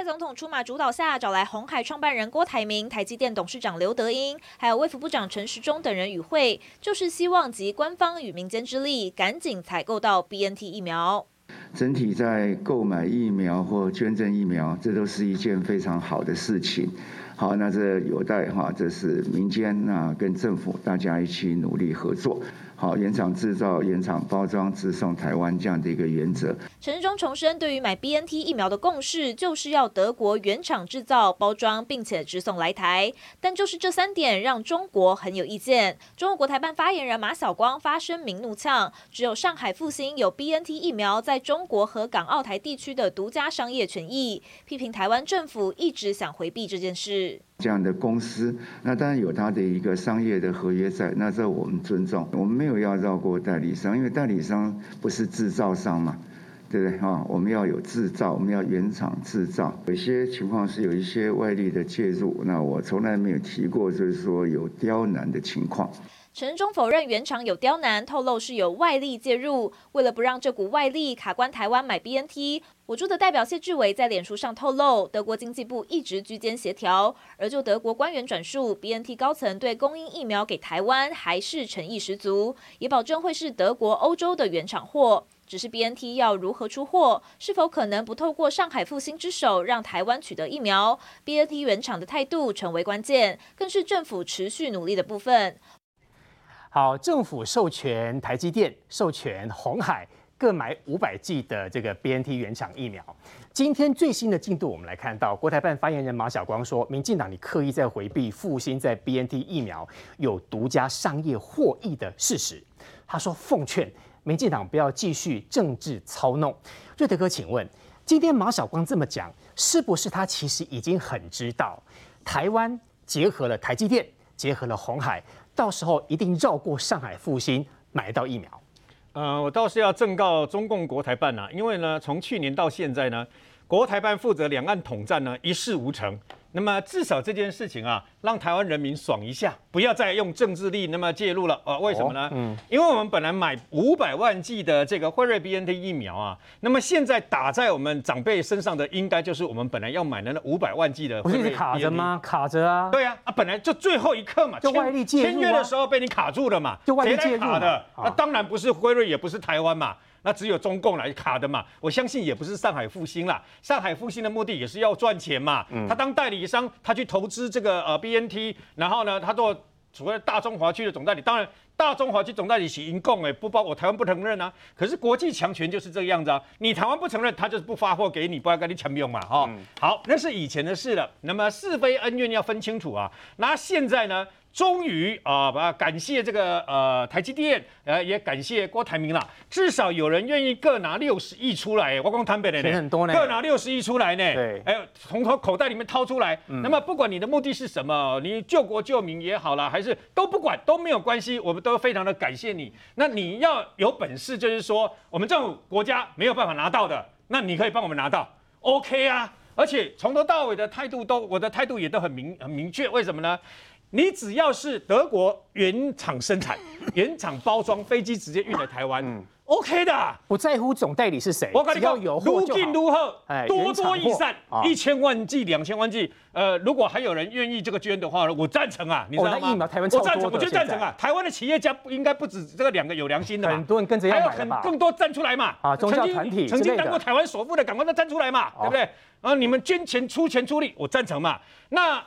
蔡总统出马主导下，找来红海创办人郭台铭、台积电董事长刘德英，还有卫福部长陈时中等人与会，就是希望集官方与民间之力，赶紧采购到 BNT 疫苗。整体在购买疫苗或捐赠疫苗，这都是一件非常好的事情。好，那这有待哈，这是民间啊跟政府大家一起努力合作。好，原厂制造、原厂包装、直送台湾这样的一个原则。陈时中重申，对于买 BNT 疫苗的共识，就是要德国原厂制造、包装，并且直送来台。但就是这三点，让中国很有意见。中国国台办发言人马晓光发声明怒呛：只有上海复星有 BNT 疫苗在中国和港澳台地区的独家商业权益，批评台湾政府一直想回避这件事。这样的公司，那当然有他的一个商业的合约在，那这我们尊重，我们没有要绕过代理商，因为代理商不是制造商嘛，对不对啊？我们要有制造，我们要原厂制造。有些情况是有一些外力的介入，那我从来没有提过，就是说有刁难的情况。陈忠否认原厂有刁难，透露是有外力介入。为了不让这股外力卡关台湾买 BNT，我驻的代表谢志伟在脸书上透露，德国经济部一直居间协调。而就德国官员转述，BNT 高层对供应疫苗给台湾还是诚意十足，也保证会是德国、欧洲的原厂货。只是 BNT 要如何出货，是否可能不透过上海复星之手让台湾取得疫苗？BNT 原厂的态度成为关键，更是政府持续努力的部分。好，政府授权台积电、授权红海各买五百剂的这个 BNT 原厂疫苗。今天最新的进度，我们来看到国台办发言人马晓光说，民进党你刻意在回避复兴在 BNT 疫苗有独家商业获益的事实。他说，奉劝民进党不要继续政治操弄。瑞德哥，请问，今天马晓光这么讲，是不是他其实已经很知道，台湾结合了台积电，结合了红海？到时候一定绕过上海复兴买到疫苗。呃，我倒是要正告中共国台办呐、啊，因为呢，从去年到现在呢，国台办负责两岸统战呢，一事无成。那么至少这件事情啊，让台湾人民爽一下，不要再用政治力那么介入了啊？为什么呢？哦、嗯，因为我们本来买五百万剂的这个辉瑞 BNT 疫苗啊，那么现在打在我们长辈身上的，应该就是我们本来要买的那五百万剂的。不是你卡着吗？卡着啊。对啊，啊，本来就最后一刻嘛，就外力介入、啊、签约的时候被你卡住了嘛，就外力介入谁来卡的？那当然不是辉瑞，也不是台湾嘛。那只有中共来卡的嘛，我相信也不是上海复星啦。上海复星的目的也是要赚钱嘛，嗯、他当代理商，他去投资这个呃 BNT，然后呢，他做所谓大中华区的总代理。当然，大中华区总代理是英共哎，不包我台湾不承认啊。可是国际强权就是这个样子啊，你台湾不承认，他就是不发货给你，不要跟你抢用嘛，哈、嗯。好，那是以前的事了。那么是非恩怨要分清楚啊。那现在呢？终于啊，把感谢这个呃台积电，呃也感谢郭台铭了。至少有人愿意各拿六十亿出来，我光坦白的呢，很多呢，各拿六十亿出来呢。对，哎，从头口袋里面掏出来。嗯、那么不管你的目的是什么，你救国救民也好啦，还是都不管都没有关系，我们都非常的感谢你。那你要有本事，就是说我们政府国家没有办法拿到的，那你可以帮我们拿到，OK 啊。而且从头到尾的态度都，我的态度也都很明很明确。为什么呢？你只要是德国原厂生产、原厂包装，飞机直接运来台湾、嗯、，OK 的，不在乎总代理是谁，我跟你讲，如进如贺，哎，多多益善，一千万剂、两千万剂，呃，如果还有人愿意这个捐的话，我赞成啊，你知道吗？哦、台湾我赞成，我就赞成啊。台湾的企业家不应该不止这个两个有良心的嘛，很多人跟着要买还有很更多站出来嘛，啊，宗教团体曾经当过台湾首富的，赶快都站出来嘛，对不对？啊，你们捐钱出钱出力，我赞成嘛。那。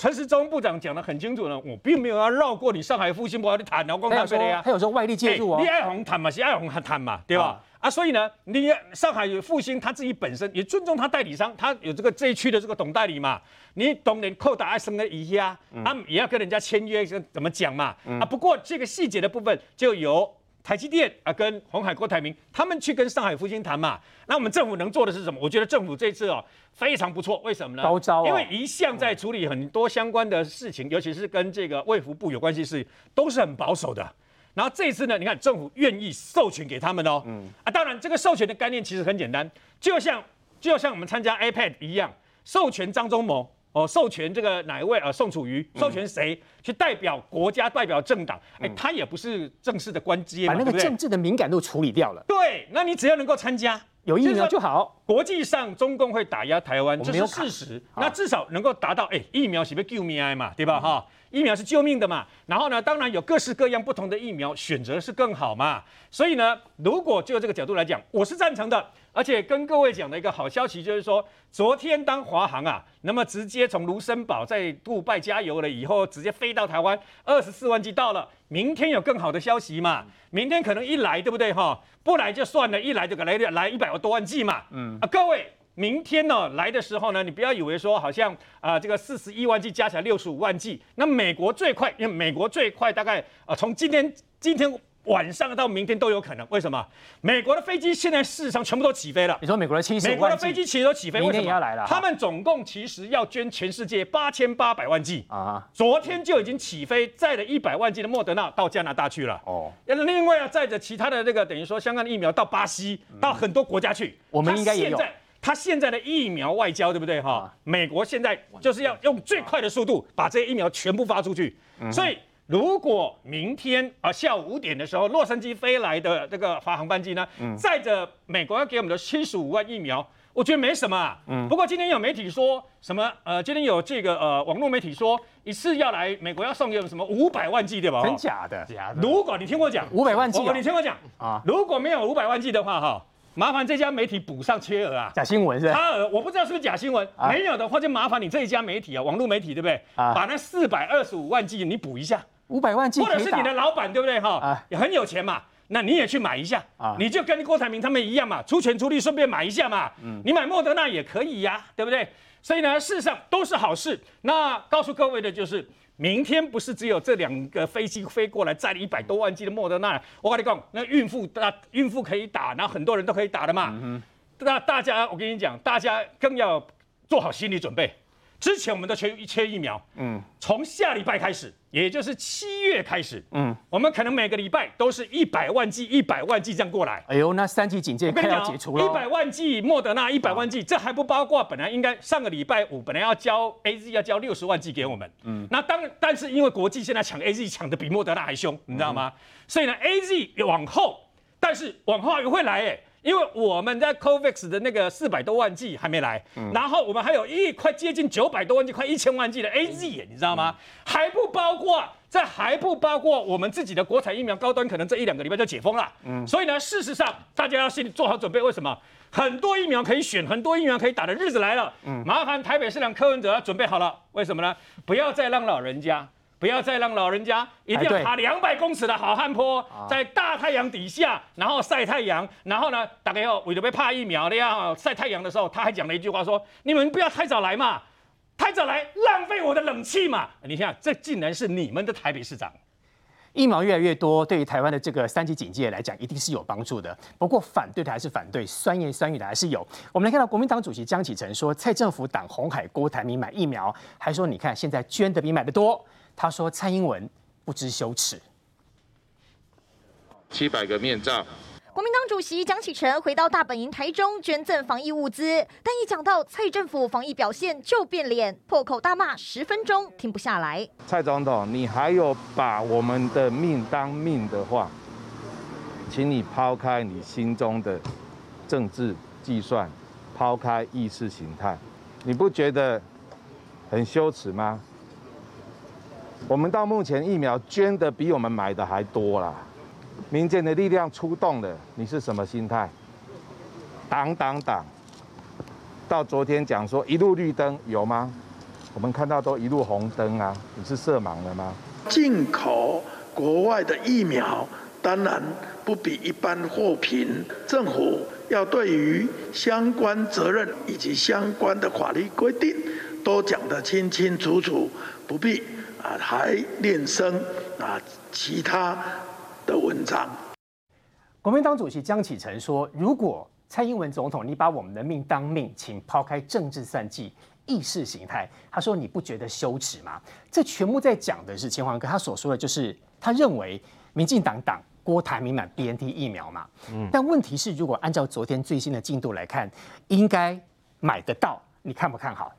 陈时中部长讲的很清楚呢，我并没有要绕过你上海复兴，我要去谈，然后讲他呀。他有时候外力介入哦。欸、你爱红谈嘛，是爱红谈嘛，对吧？啊，啊，所以呢，你上海有复兴他自己本身也尊重他代理商，他有这个这一区的这个董代理嘛，你懂点扣打爱生的一下，他也要跟人家签约，怎么讲嘛？嗯、啊，不过这个细节的部分就由。台积电啊，跟鸿海郭台铭他们去跟上海复星谈嘛，那我们政府能做的是什么？我觉得政府这次哦非常不错，为什么呢？高招、哦、因为一向在处理很多相关的事情，尤其是跟这个卫福部有关系事，都是很保守的。然后这一次呢，你看政府愿意授权给他们哦，嗯啊，当然这个授权的概念其实很简单，就像就像我们参加 iPad 一样，授权张忠谋。哦，授权这个哪一位啊？宋楚瑜授权谁去代表国家、代表政党？哎、嗯，他也不是正式的官阶，把那个政治的敏感度处理掉了。对，那你只要能够参加，有疫苗就好。国际上中共会打压台湾，这是事实。那至少能够达到，哎，疫苗是不是救命嘛，对吧？哈、嗯，疫苗是救命的嘛。然后呢，当然有各式各样不同的疫苗，选择是更好嘛。所以呢，如果就这个角度来讲，我是赞成的。而且跟各位讲的一个好消息就是说，昨天当华航啊，那么直接从卢森堡在杜拜加油了以后，直接飞到台湾，二十四万剂到了。明天有更好的消息嘛？明天可能一来，对不对哈？不来就算了，一来就来来一百多万剂嘛。嗯啊，各位，明天呢来的时候呢，你不要以为说好像啊这个四十一万剂加起来六十五万剂，那美国最快，因为美国最快大概啊从今天今天。晚上到明天都有可能，为什么？美国的飞机现在事实上全部都起飞了。你说美国的七十，美国的飞机其实都起飞，明天也要来了。他们总共其实要捐全世界八千八百万剂啊，昨天就已经起飞，载了一百万剂的莫德纳到加拿大去了。哦，另外要载着其他的那个等于说香港的疫苗到巴西，到很多国家去。我们应该也有。他现在的疫苗外交对不对哈？美国现在就是要用最快的速度把这些疫苗全部发出去，所以。如果明天啊下午五点的时候，洛杉矶飞来的这个发航班机呢，载着美国要给我们的七十五万疫苗，我觉得没什么啊。嗯。不过今天有媒体说什么？呃，今天有这个呃网络媒体说，一次要来美国要送给我们什么五百万剂对吧？真假的？假的。如果你听我讲，五百万剂，你听我讲啊，如果没有五百万剂的话哈，麻烦这家媒体补上缺额啊。假新闻是吧？差额，我不知道是不是假新闻。没有的话就麻烦你这一家媒体啊，网络媒体对不对？啊。把那四百二十五万剂你补一下。五百万剂，或者是你的老板对不对哈？也很有钱嘛，那你也去买一下啊，你就跟郭台铭他们一样嘛，出钱出力顺便买一下嘛。嗯，你买莫德纳也可以呀，对不对？所以呢，事实上都是好事。那告诉各位的就是，明天不是只有这两个飞机飞过来载了一百多万剂的莫德纳，我跟你讲，那孕妇大孕妇可以打，然后很多人都可以打的嘛。嗯，那大家我跟你讲，大家更要做好心理准备。之前我们都缺缺疫苗，嗯，从下礼拜开始，也就是七月开始，嗯，我们可能每个礼拜都是一百万剂、一百万剂这样过来。哎呦，那三级警戒快要解除了。一百万剂莫德纳，一百万剂，这还不包括本来应该上个礼拜五本来要交 AZ 要交六十万剂给我们，嗯，那当但是因为国际现在抢 AZ 抢的比莫德纳还凶，你知道吗？所以呢，AZ 往后，但是往后也会来，哎。因为我们在 COVAX 的那个四百多万剂还没来，嗯、然后我们还有一快接近九百多万剂，快一千万剂的 AZ，你知道吗？还不包括，这还不包括我们自己的国产疫苗高端，可能这一两个礼拜就解封了。嗯，所以呢，事实上大家要心里做好准备。为什么？很多疫苗可以选，很多疫苗可以打的日子来了。嗯，麻烦台北市长柯文哲要准备好了。为什么呢？不要再让老人家。不要再让老人家一定要爬两百公尺的好汉坡，在大太阳底下，然后晒太阳，然后呢，大概要为了被怕疫苗的呀，晒太阳的时候，他还讲了一句话说：“你们不要太早来嘛，太早来浪费我的冷气嘛。”你想，这竟然是你们的台北市长。疫苗越来越多，对于台湾的这个三级警戒来讲，一定是有帮助的。不过反对的还是反对，酸言酸语的还是有。我们来看到国民党主席江启臣说，蔡政府挡红海郭台铭买疫苗，还说你看现在捐的比买的多。他说：“蔡英文不知羞耻。”七百个面罩。国民党主席蒋启臣回到大本营台中捐赠防疫物资，但一讲到蔡政府防疫表现就变脸，破口大骂十分钟停不下来。蔡总统，你还有把我们的命当命的话，请你抛开你心中的政治计算，抛开意识形态，你不觉得很羞耻吗？我们到目前疫苗捐的比我们买的还多啦，民间的力量出动了，你是什么心态？挡挡挡！到昨天讲说一路绿灯有吗？我们看到都一路红灯啊，你是色盲了吗？进口国外的疫苗当然不比一般货品，政府要对于相关责任以及相关的法律规定都讲得清清楚楚，不必。啊，还练声啊，其他的文章。国民党主席江启臣说：“如果蔡英文总统你把我们的命当命，请抛开政治算计、意识形态。”他说：“你不觉得羞耻吗？”这全部在讲的是千华哥，他所说的就是他认为民进党党郭台铭买 BNT 疫苗嘛。嗯。但问题是，如果按照昨天最新的进度来看，应该买得到，你看不看好？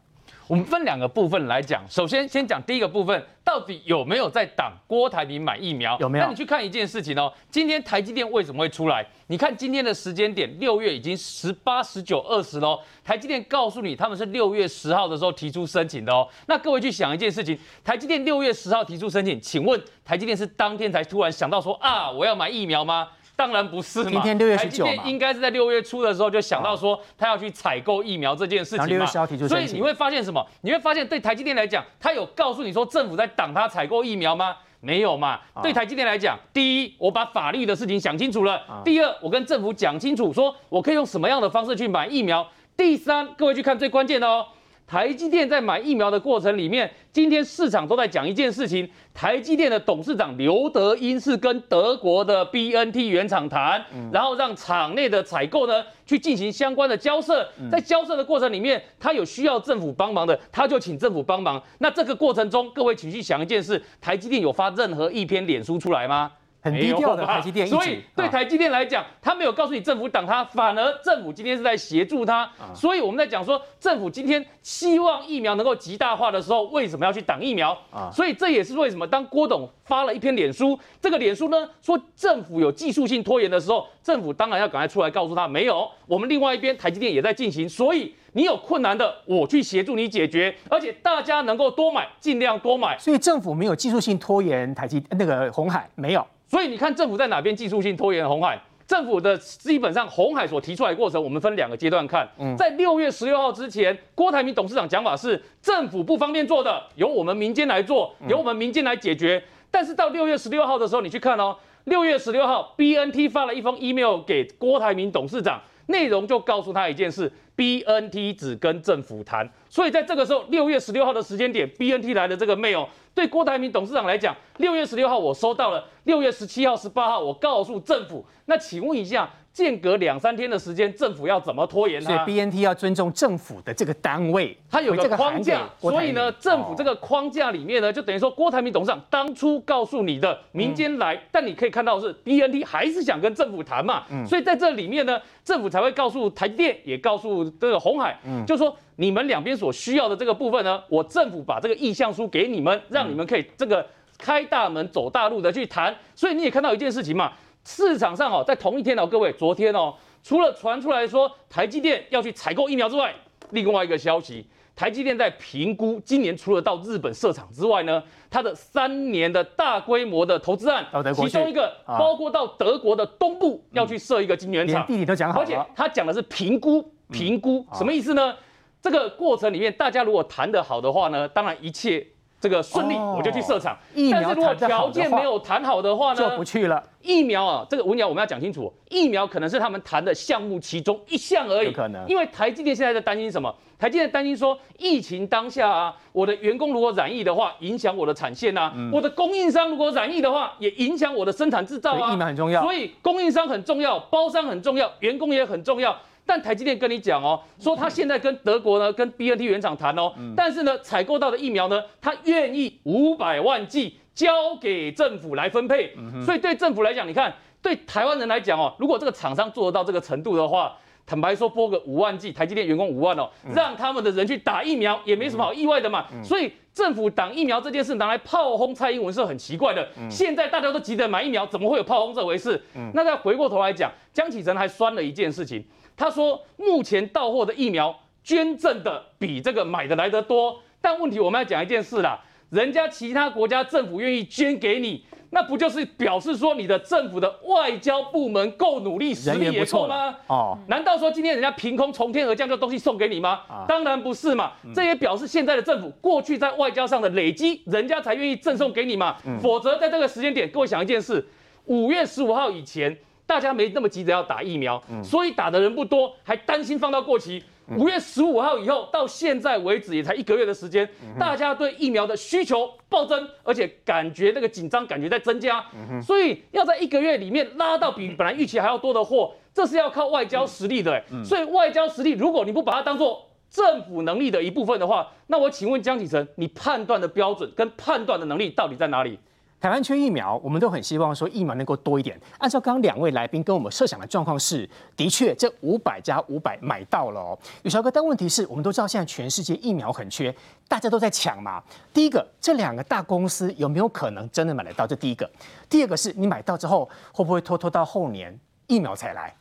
我们分两个部分来讲。首先，先讲第一个部分，到底有没有在挡郭台铭买疫苗？有没有？那你去看一件事情哦。今天台积电为什么会出来？你看今天的时间点，六月已经十八、十九、二十喽。台积电告诉你，他们是六月十号的时候提出申请的哦。那各位去想一件事情，台积电六月十号提出申请，请问台积电是当天才突然想到说啊，我要买疫苗吗？当然不是嘛，今天六月十九嘛，应该是在六月初的时候就想到说他要去采购疫苗这件事情嘛。六月十号提出。所以你会发现什么？你会发现对台积电来讲，他有告诉你说政府在挡他采购疫苗吗？没有嘛。对台积电来讲，第一，我把法律的事情想清楚了；第二，我跟政府讲清楚，说我可以用什么样的方式去买疫苗；第三，各位去看最关键的哦。台积电在买疫苗的过程里面，今天市场都在讲一件事情：台积电的董事长刘德英是跟德国的 BNT 原厂谈，然后让厂内的采购呢去进行相关的交涉。在交涉的过程里面，他有需要政府帮忙的，他就请政府帮忙。那这个过程中，各位请去想一件事：台积电有发任何一篇脸书出来吗？很低调的台积电，所以对台积电来讲，他没有告诉你政府挡他，反而政府今天是在协助他。所以我们在讲说，政府今天希望疫苗能够极大化的时候，为什么要去挡疫苗？所以这也是为什么当郭董发了一篇脸书，这个脸书呢说政府有技术性拖延的时候，政府当然要赶快出来告诉他，没有，我们另外一边台积电也在进行，所以你有困难的，我去协助你解决，而且大家能够多买，尽量多买。所以政府没有技术性拖延台积那个红海没有。所以你看，政府在哪边技术性拖延红海？政府的基本上红海所提出来的过程，我们分两个阶段看。在六月十六号之前，郭台铭董事长讲法是政府不方便做的，由我们民间来做，由我们民间来解决。但是到六月十六号的时候，你去看哦，六月十六号，BNT 发了一封 email 给郭台铭董事长，内容就告诉他一件事：BNT 只跟政府谈。所以在这个时候，六月十六号的时间点，BNT 来的这个 mail。对郭台铭董事长来讲，六月十六号我收到了，六月十七号、十八号我告诉政府。那请问一下，间隔两三天的时间，政府要怎么拖延它？所以 BNT 要尊重政府的这个单位，它有个框架。所以呢，政府这个框架里面呢，就等于说郭台铭董事长当初告诉你的民间来，嗯、但你可以看到是 BNT 还是想跟政府谈嘛。嗯、所以在这里面呢，政府才会告诉台积电，也告诉这个鸿海，嗯、就说。你们两边所需要的这个部分呢，我政府把这个意向书给你们，让你们可以这个开大门走大路的去谈。所以你也看到一件事情嘛，市场上哦，在同一天哦，各位，昨天哦，除了传出来说台积电要去采购疫苗之外，另外一个消息，台积电在评估今年除了到日本设厂之外呢，它的三年的大规模的投资案，其中一个包括到德国的东部要去设一个晶圆厂，地理都讲好了，而且他讲的是评估，评估什么意思呢？这个过程里面，大家如果谈得好的话呢，当然一切这个顺利，我就去设厂。但是如果条件没有谈好的话呢，就不去了。疫苗啊，这个文鸟我们要讲清楚，疫苗可能是他们谈的项目其中一项而已。可能。因为台积电现在在担心什么？台积电担心说，疫情当下啊，我的员工如果染疫的话，影响我的产线啊；我的供应商如果染疫的话，也影响我的生产制造啊。疫苗很重要。所以供应商很重要，包商很重要，员工也很重要。但台积电跟你讲哦，说他现在跟德国呢，跟 BNT 原厂谈哦，但是呢，采购到的疫苗呢，他愿意五百万剂交给政府来分配。所以对政府来讲，你看，对台湾人来讲哦，如果这个厂商做得到这个程度的话，坦白说，拨个五万剂，台积电员工五万哦，让他们的人去打疫苗，也没什么好意外的嘛。所以政府挡疫苗这件事拿来炮轰蔡英文是很奇怪的。现在大家都急着买疫苗，怎么会有炮轰这回事？那再回过头来讲，江启臣还酸了一件事情。他说，目前到货的疫苗捐赠的比这个买的来得多，但问题我们要讲一件事啦，人家其他国家政府愿意捐给你，那不就是表示说你的政府的外交部门够努力，实力也够吗？哦，难道说今天人家凭空从天而降这东西送给你吗？当然不是嘛，这也表示现在的政府过去在外交上的累积，人家才愿意赠送给你嘛，否则在这个时间点，各位想一件事，五月十五号以前。大家没那么急着要打疫苗，所以打的人不多，还担心放到过期。五月十五号以后到现在为止也才一个月的时间，大家对疫苗的需求暴增，而且感觉那个紧张感觉在增加，所以要在一个月里面拉到比本来预期还要多的货，这是要靠外交实力的。所以外交实力，如果你不把它当做政府能力的一部分的话，那我请问江启臣，你判断的标准跟判断的能力到底在哪里？台湾缺疫苗，我们都很希望说疫苗能够多一点。按照刚刚两位来宾跟我们设想的状况是，的确这五百加五百买到了哦。有小哥，但问题是我们都知道现在全世界疫苗很缺，大家都在抢嘛。第一个，这两个大公司有没有可能真的买得到？这第一个。第二个是你买到之后会不会拖拖到后年疫苗才来？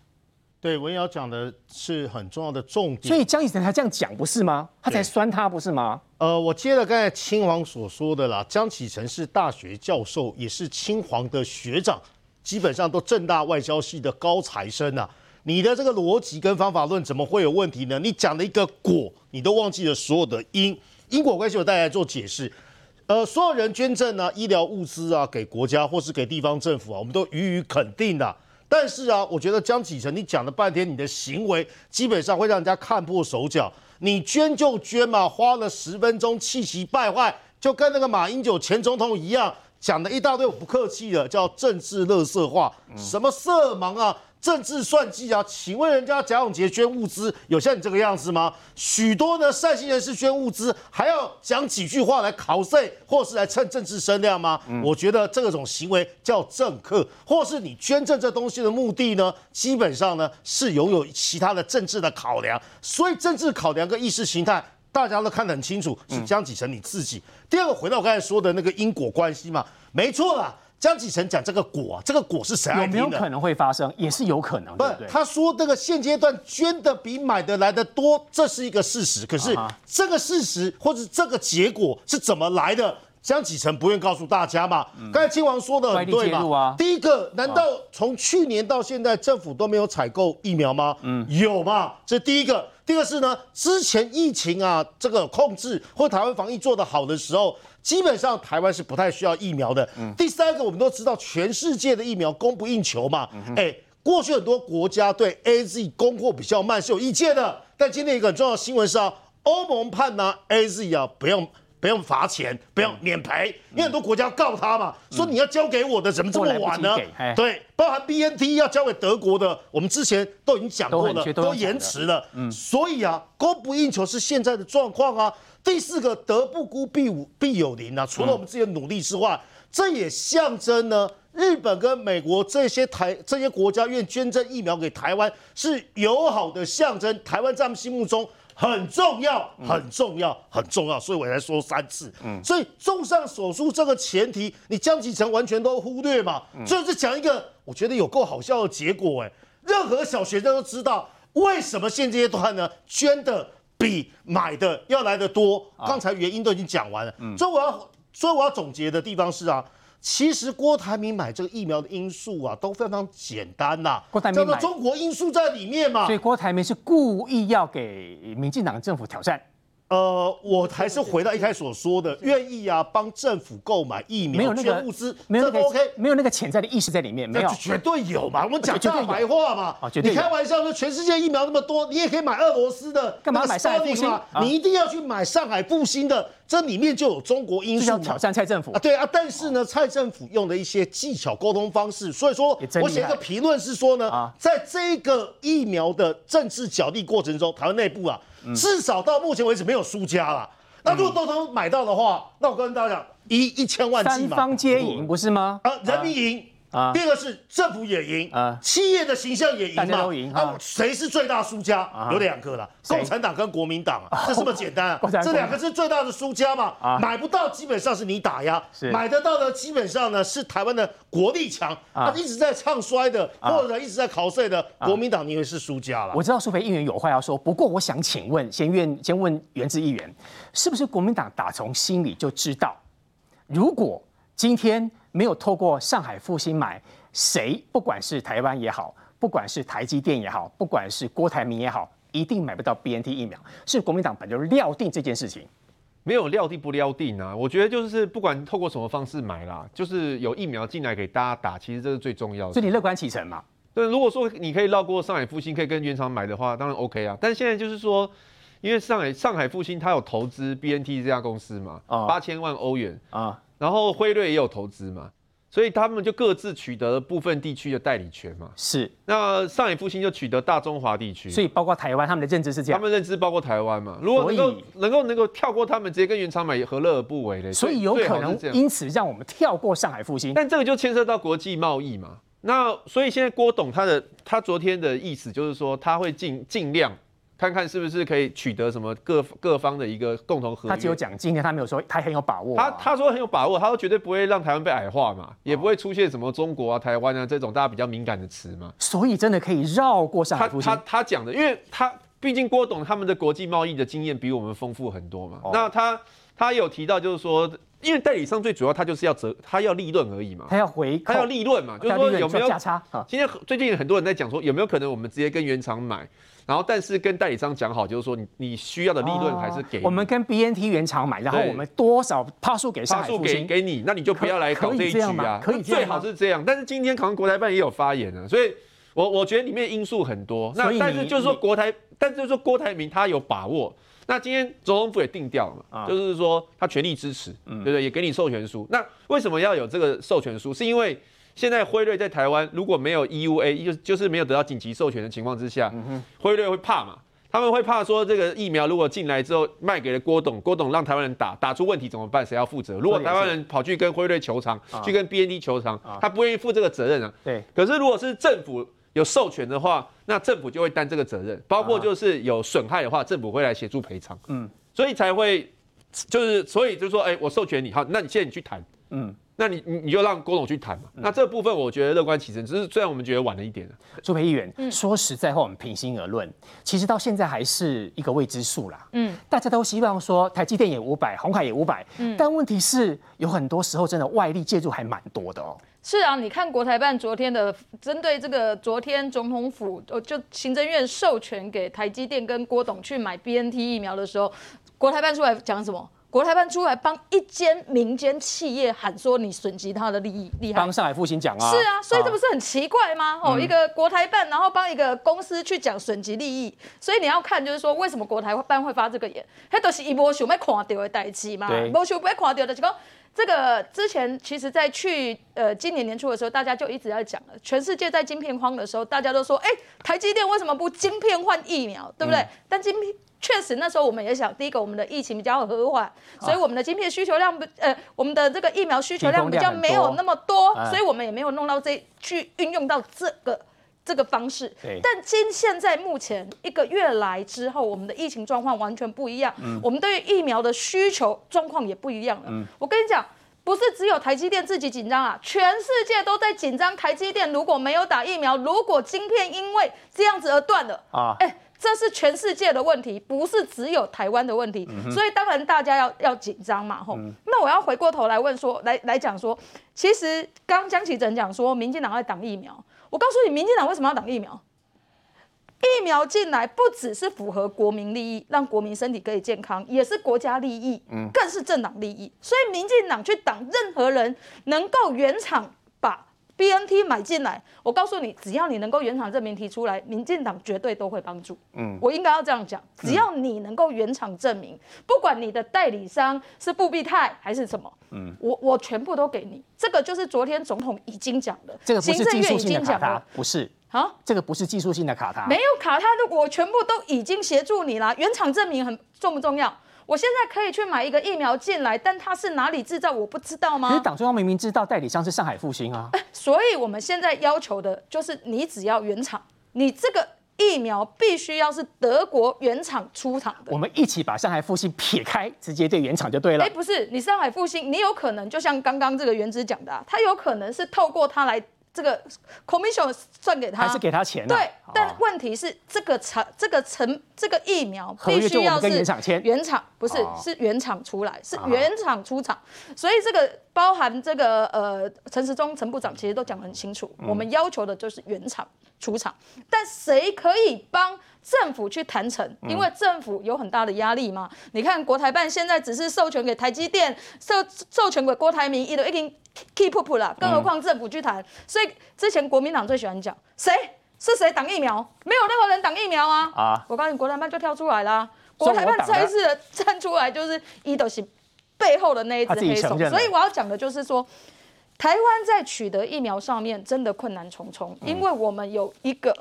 对，文瑶讲的是很重要的重点。所以江启臣他这样讲不是吗？他才酸他不是吗？呃，我接了刚才青黄所说的啦，江启臣是大学教授，也是青黄的学长，基本上都正大外交系的高材生啊。你的这个逻辑跟方法论怎么会有问题呢？你讲了一个果，你都忘记了所有的因，因果关系，我带来做解释。呃，所有人捐赠啊，医疗物资啊，给国家或是给地方政府啊，我们都予以肯定的。但是啊，我觉得江启臣，你讲了半天，你的行为基本上会让人家看破手脚。你捐就捐嘛，花了十分钟，气急败坏，就跟那个马英九前总统一样，讲了一大堆，我不客气的，叫政治垃圾话，什么色盲啊。政治算计啊？请问人家贾永杰捐物资有像你这个样子吗？许多的善心人士捐物资还要讲几句话来考税，或是来蹭政治声量吗？嗯、我觉得这种行为叫政客，或是你捐赠这东西的目的呢？基本上呢是拥有其他的政治的考量，所以政治考量跟意识形态大家都看得很清楚，是江启臣你自己。嗯、第二个回到我刚才说的那个因果关系嘛，没错啦。江启臣讲这个果啊，这个果是谁来听的？有没有可能会发生？也是有可能。不，他说这个现阶段捐的比买的来的多，这是一个事实。可是这个事实或者这个结果是怎么来的？江启臣不愿告诉大家嘛。刚才亲王说的很对嘛。第一个，难道从去年到现在政府都没有采购疫苗吗？嗯，有嘛？这第一个。第二是呢，之前疫情啊这个控制或台湾防疫做得好的时候。基本上台湾是不太需要疫苗的。嗯、第三个，我们都知道全世界的疫苗供不应求嘛。哎、过去很多国家对 AZ 供货比较慢是有意见的。但今天一个很重要的新闻是啊，欧盟判呢 AZ 啊不用不用罚钱，不用免赔，嗯、因为很多国家告他嘛，嗯、说你要交给我的怎么这么晚呢？对，包含 BNT 要交给德国的，我们之前都已经讲过了，都，都延迟了。嗯，所以啊，供不应求是现在的状况啊。第四个，德不孤必无必有邻啊！除了我们自己的努力之外，嗯、这也象征呢，日本跟美国这些台这些国家愿捐赠疫苗给台湾，是友好的象征。台湾在他们心目中很重要，很重要，很重要，所以我才说三次。嗯，所以综上所述这个前提，你江启臣完全都忽略嘛。嗯，所以就讲一个我觉得有够好笑的结果，哎，任何小学生都知道为什么现阶段呢捐的。比买的要来的多，刚才原因都已经讲完了，嗯、所以我要，所以我要总结的地方是啊，其实郭台铭买这个疫苗的因素啊，都非常简单呐、啊，郭台铭叫做中国因素在里面嘛，所以郭台铭是故意要给民进党政府挑战。呃，我还是回到一开始所说的，愿意啊帮政府购买疫苗、没有那个物资，没有那个 OK，没有那个潜在的意识在里面，没有，绝对有嘛，我们讲大白话嘛，你开玩笑说全世界疫苗那么多，你也可以买俄罗斯的，干嘛买上海复星？你一定要去买上海复兴的，这里面就有中国因素，挑战蔡政府。啊，对啊，但是呢，蔡政府用的一些技巧沟通方式，所以说我写一个评论是说呢，在这个疫苗的政治角力过程中，台湾内部啊。至少到目前为止没有输家了。那如果都能买到的话，那我跟大家讲，一一千万剂嘛，三方皆赢，不是吗？啊，人民赢。啊，第二个是政府也赢，啊，企业的形象也赢嘛，大家都赢。啊，谁是最大输家？有两个了，共产党跟国民党啊，这这么简单啊？这两个是最大的输家嘛？啊，买不到基本上是你打压，买得到的基本上呢是台湾的国力强，他一直在唱衰的或者一直在考税的国民党，你以为是输家了？我知道苏菲议员有话要说，不过我想请问，先问先问元智议员，是不是国民党打从心里就知道，如果今天？没有透过上海复星买，谁不管是台湾也好，不管是台积电也好，不管是郭台铭也好，一定买不到 BNT 疫苗。是国民党本就料定这件事情，没有料定不料定啊？我觉得就是不管透过什么方式买啦，就是有疫苗进来给大家打，其实这是最重要的。所以你乐观其成嘛？对，如果说你可以绕过上海复星，可以跟原厂买的话，当然 OK 啊。但是现在就是说，因为上海上海复星它有投资 BNT 这家公司嘛，八千万欧元啊。然后辉瑞也有投资嘛，所以他们就各自取得了部分地区的代理权嘛。是，那上海复星就取得大中华地区，所以包括台湾，他们的认知是这样。他们认知包括台湾嘛？如果能够能够能够跳过他们，直接跟原厂买，何乐而不为呢？所以有可能因此让我们跳过上海复星。但这个就牵涉到国际贸易嘛。那所以现在郭董他的他昨天的意思就是说，他会尽尽量。看看是不是可以取得什么各各方的一个共同合作。他只有讲今天，他没有说他很有把握、啊。他他说很有把握，他说绝对不会让台湾被矮化嘛，也不会出现什么中国啊、台湾啊这种大家比较敏感的词嘛。所以真的可以绕过上海。他他他讲的，因为他毕竟郭董他们的国际贸易的经验比我们丰富很多嘛。哦、那他他有提到就是说，因为代理商最主要他就是要折，他要利润而已嘛。他要回，他要利润嘛，就是说有没有价差？今天最近很多人在讲说，有没有可能我们直接跟原厂买？然后，但是跟代理商讲好，就是说你你需要的利润还是给、哦、我们跟 BNT 原厂买，然后我们多少帕数给上海给给你，那你就不要来搞这一局啊。可以，最好是这样。但是今天可能国台办也有发言啊，所以我我觉得里面因素很多。那但是就是说国台，但是就是说郭台铭他有把握。那今天总统府也定掉了嘛，啊、就是说他全力支持，嗯、对不对？也给你授权书。那为什么要有这个授权书？是因为现在辉瑞在台湾如果没有 EUA，就就是没有得到紧急授权的情况之下，辉、嗯、瑞会怕嘛？他们会怕说这个疫苗如果进来之后卖给了郭董，郭董让台湾人打，打出问题怎么办？谁要负责？如果台湾人跑去跟辉瑞求偿，去跟 BNT 求偿，他不愿意负这个责任啊。对。可是如果是政府有授权的话，那政府就会担这个责任，包括就是有损害的话，政府会来协助赔偿。嗯。所以才会，就是所以就是说，哎，我授权你，好，那你现在你去谈。嗯。那你你你就让郭董去谈嘛。嗯、那这部分我觉得乐观其成，只是虽然我们觉得晚了一点。朱培议员，嗯、说实在话，我们平心而论，其实到现在还是一个未知数啦。嗯，大家都希望说台积电也五百，鸿海也五百。嗯，但问题是有很多时候真的外力介入还蛮多的哦。是啊，你看国台办昨天的针对这个，昨天总统府就行政院授权给台积电跟郭董去买 BNT 疫苗的时候，国台办出来讲什么？国台办出来帮一间民间企业喊说，你损及他的利益，厉害。帮上海复星讲啊。是啊，所以这不是很奇怪吗？哦，一个国台办，然后帮一个公司去讲损及利益，所以你要看就是说，为什么国台办会发这个言？他都是一波想要看到的代志嘛，没想要看到的，就讲这个之前其实在去呃今年年初的时候，大家就一直在讲了，全世界在晶片荒的时候，大家都说，哎，台积电为什么不晶片换疫苗，对不对？嗯、但晶片。确实，那时候我们也想，第一个我们的疫情比较和缓，所以我们的晶片需求量不，呃，我们的这个疫苗需求量比较没有那么多，所以我们也没有弄到这去运用到这个这个方式。但今现在目前一个月来之后，我们的疫情状况完全不一样，我们对于疫苗的需求状况也不一样了。我跟你讲，不是只有台积电自己紧张啊，全世界都在紧张。台积电如果没有打疫苗，如果晶片因为这样子而断了啊，哎。这是全世界的问题，不是只有台湾的问题，嗯、所以当然大家要要紧张嘛，吼、嗯。那我要回过头来问说，来来讲说，其实刚江启臣讲说，民进党在挡疫苗，我告诉你，民进党为什么要挡疫苗？疫苗进来不只是符合国民利益，让国民身体可以健康，也是国家利益，更是政党利益。所以民进党去挡任何人能够原厂把。B N T 买进来，我告诉你，只要你能够原厂证明提出来，民进党绝对都会帮助。嗯，我应该要这样讲，只要你能够原厂证明，不管你的代理商是布必泰还是什么，嗯，我我全部都给你。这个就是昨天总统已经讲的，这个不是技术性的卡他，不是啊，这个不是技术性的卡他，没有卡他的，我全部都已经协助你了。原厂证明很重不重要？我现在可以去买一个疫苗进来，但它是哪里制造，我不知道吗？可是党中央明明知道代理商是上海复兴啊。所以我们现在要求的就是，你只要原厂，你这个疫苗必须要是德国原厂出厂的。我们一起把上海复兴撇开，直接对原厂就对了。哎，不是，你上海复兴，你有可能就像刚刚这个原子讲的，它有可能是透过它来。这个 commission 算给他，还是给他钱？对，但问题是这个成、这个成、这个疫苗必须要是原厂签，原厂不是是原厂出来，是原厂出厂，所以这个包含这个呃陈时中陈部长其实都讲得很清楚，我们要求的就是原厂出厂，但谁可以帮？政府去谈成，因为政府有很大的压力嘛。嗯、你看国台办现在只是授权给台积电，授授权给郭台铭，一都已经 keep up 了，更何况政府去谈。嗯、所以之前国民党最喜欢讲，谁是谁挡疫苗？没有任何人挡疫苗啊！啊，我告诉你，国台办就跳出来啦。国台办这一次站出来，就是一都是背后的那一只黑手。所以我要讲的就是说。台湾在取得疫苗上面真的困难重重，因为我们有一个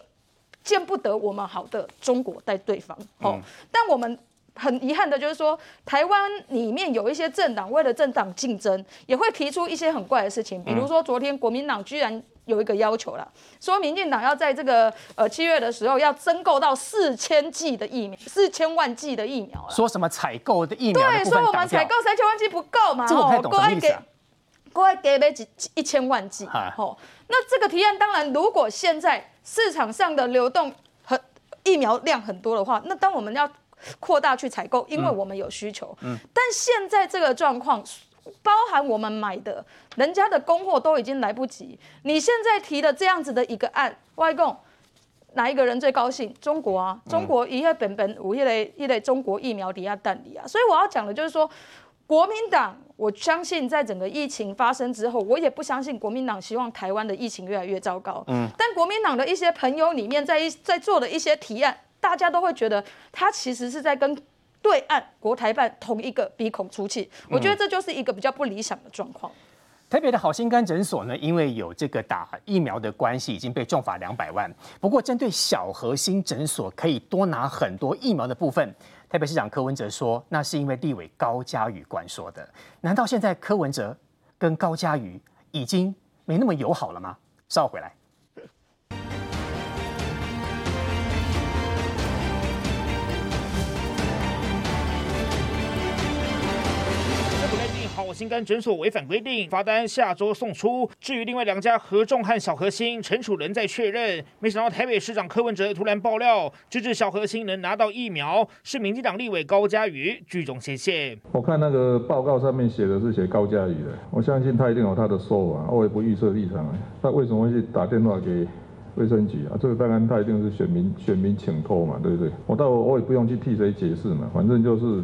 见不得我们好的中国在对方。哦，但我们很遗憾的就是说，台湾里面有一些政党为了政党竞争，也会提出一些很怪的事情，比如说昨天国民党居然。有一个要求了，说民进党要在这个呃七月的时候要增购到四千剂的疫苗，四千万剂的疫苗了。说什么采购的疫苗？对，说我们采购三千万剂不够嘛？这我不太懂什么意思啊。国外给呗几一千万剂？哦，那这个提案当然，如果现在市场上的流动和疫苗量很多的话，那当我们要扩大去采购，因为我们有需求。嗯。但现在这个状况。包含我们买的，人家的供货都已经来不及。你现在提的这样子的一个案，外公哪一个人最高兴？中国啊，中国一月本本五一类一类中国疫苗底下蛋里啊。所以我要讲的就是说，国民党，我相信在整个疫情发生之后，我也不相信国民党希望台湾的疫情越来越糟糕。嗯。但国民党的一些朋友里面，在在做的一些提案，大家都会觉得他其实是在跟。对岸国台办同一个鼻孔出气，我觉得这就是一个比较不理想的状况。台北的好心肝诊所呢，因为有这个打疫苗的关系，已经被重罚两百万。不过，针对小核心诊所可以多拿很多疫苗的部分，台北市长柯文哲说，那是因为立委高嘉瑜关说的。难道现在柯文哲跟高嘉瑜已经没那么友好了吗？稍后回来。好心肝诊所违反规定，罚单下周送出。至于另外两家合众和小核心，陈楚仍在确认。没想到台北市长柯文哲突然爆料，支持小核心能拿到疫苗，是民进党立委高嘉瑜聚众显现。我看那个报告上面写的是写高嘉瑜的，我相信他一定有他的说法，我也不预设立场。他为什么会去打电话给卫生局啊？这个当然他一定是选民选民请托嘛，对不对？我倒我也不用去替谁解释嘛，反正就是。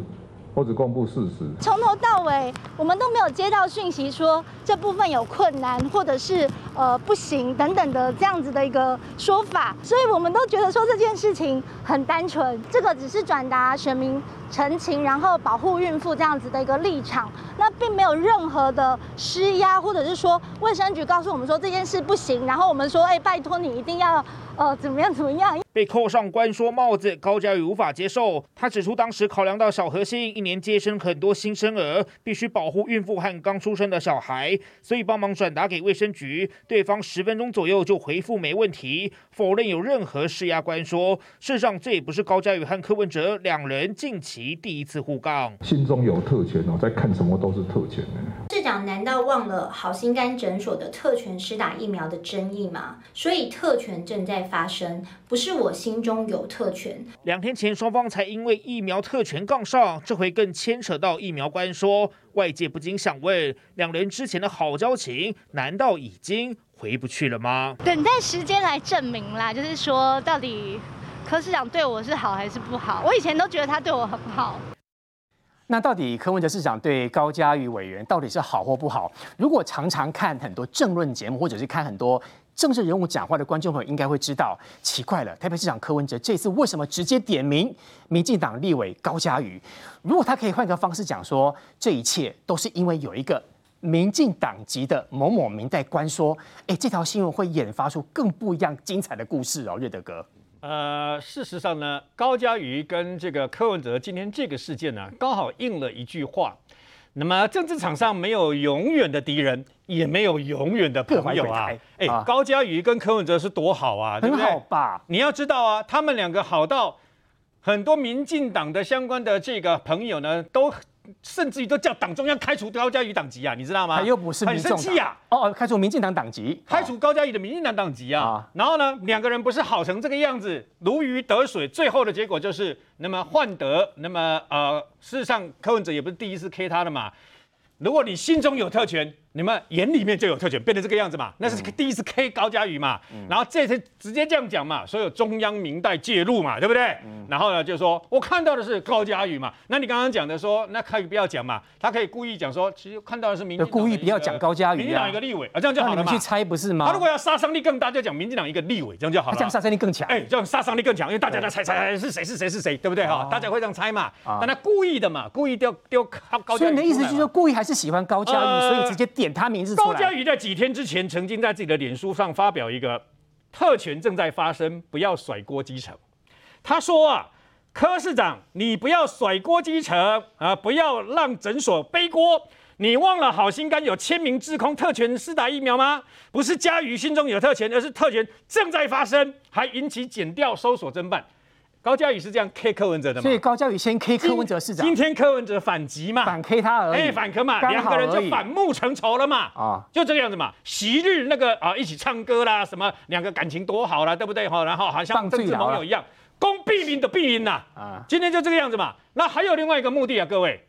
或者公布事实，从头到尾我们都没有接到讯息说这部分有困难，或者是呃不行等等的这样子的一个说法，所以我们都觉得说这件事情很单纯，这个只是转达选民陈情，然后保护孕妇这样子的一个立场，那并没有任何的施压，或者是说卫生局告诉我们说这件事不行，然后我们说哎、拜托你一定要呃怎么样怎么样。被扣上官说帽子，高嘉宇无法接受。他指出，当时考量到小核心一年接生很多新生儿，必须保护孕妇和刚出生的小孩，所以帮忙转达给卫生局。对方十分钟左右就回复没问题，否认有任何施压官说。事实上，这也不是高嘉瑜和柯文哲两人近期第一次互杠。心中有特权哦，在看什么都是特权。市长难道忘了好心肝诊所的特权施打疫苗的争议吗？所以特权正在发生，不是我。心中有特权。两天前，双方才因为疫苗特权杠上，这回更牵扯到疫苗官说。外界不禁想问：两人之前的好交情，难道已经回不去了吗？等待时间来证明啦。就是说，到底柯市长对我是好还是不好？我以前都觉得他对我很好。那到底柯文哲市长对高嘉瑜委员到底是好或不好？如果常常看很多政论节目，或者是看很多。政治人物讲话的观众朋友应该会知道，奇怪了，台北市长柯文哲这次为什么直接点名民进党立委高嘉瑜？如果他可以换个方式讲说，这一切都是因为有一个民进党籍的某某明代官说，哎，这条新闻会演发出更不一样精彩的故事哦，瑞德哥。呃，事实上呢，高嘉瑜跟这个柯文哲今天这个事件呢，刚好应了一句话。那么政治场上没有永远的敌人，也没有永远的朋友啊！哎，高嘉瑜跟柯文哲是多好啊，对不对？很好吧？你要知道啊，他们两个好到很多民进党的相关的这个朋友呢，都。甚至于都叫党中央开除高嘉瑜党籍啊，你知道吗？他又不是很生气啊！哦，开除民进党党籍，开除高嘉瑜的民进党党籍啊！啊然后呢，两个人不是好成这个样子，如鱼得水，最后的结果就是那么换得那么呃，事实上柯文哲也不是第一次 K 他的嘛。如果你心中有特权。你们眼里面就有特权，变成这个样子嘛？那是第一次 K 高嘉瑜嘛？嗯、然后这次直接这样讲嘛？所有中央民代介入嘛？对不对？嗯、然后呢，就说我看到的是高嘉瑜嘛？那你刚刚讲的说，那可以不要讲嘛？他可以故意讲说，其实看到的是民故意不要讲高嘉瑜、啊，民进党一个立委啊，这样就好了嘛？你们去猜不是吗？他如果要杀伤力更大，就讲民进党一个立委，这样就好了。他这样杀伤力更强，哎，这样杀伤力更强，因为大家在猜猜猜是谁是谁是谁，对不对哈？哦、大家会这样猜嘛？哦、但他故意的嘛，故意丢丢高高嘉瑜。所以你的意思就是说，故意还是喜欢高嘉瑜，呃、所以直接点。点他名字出来。高嘉瑜在几天之前曾经在自己的脸书上发表一个特权正在发生，不要甩锅基层。他说啊，柯市长，你不要甩锅基层啊，不要让诊所背锅。你忘了好心肝有签名指控特权施打疫苗吗？不是嘉瑜心中有特权，而是特权正在发生，还引起检调搜索侦办。高嘉宇是这样 K 柯文哲的嘛？所以高嘉宇先 K 柯文哲市长。今天柯文哲反击嘛，反 K 他而已。哎，反 K 嘛，两个人就反目成仇了嘛。啊，就这个样子嘛。昔日那个啊，一起唱歌啦，什么两个感情多好啦，对不对？哈，然后好像政治盟友一样，攻必赢的必赢呐。啊，今天就这个样子嘛。那还有另外一个目的啊，各位。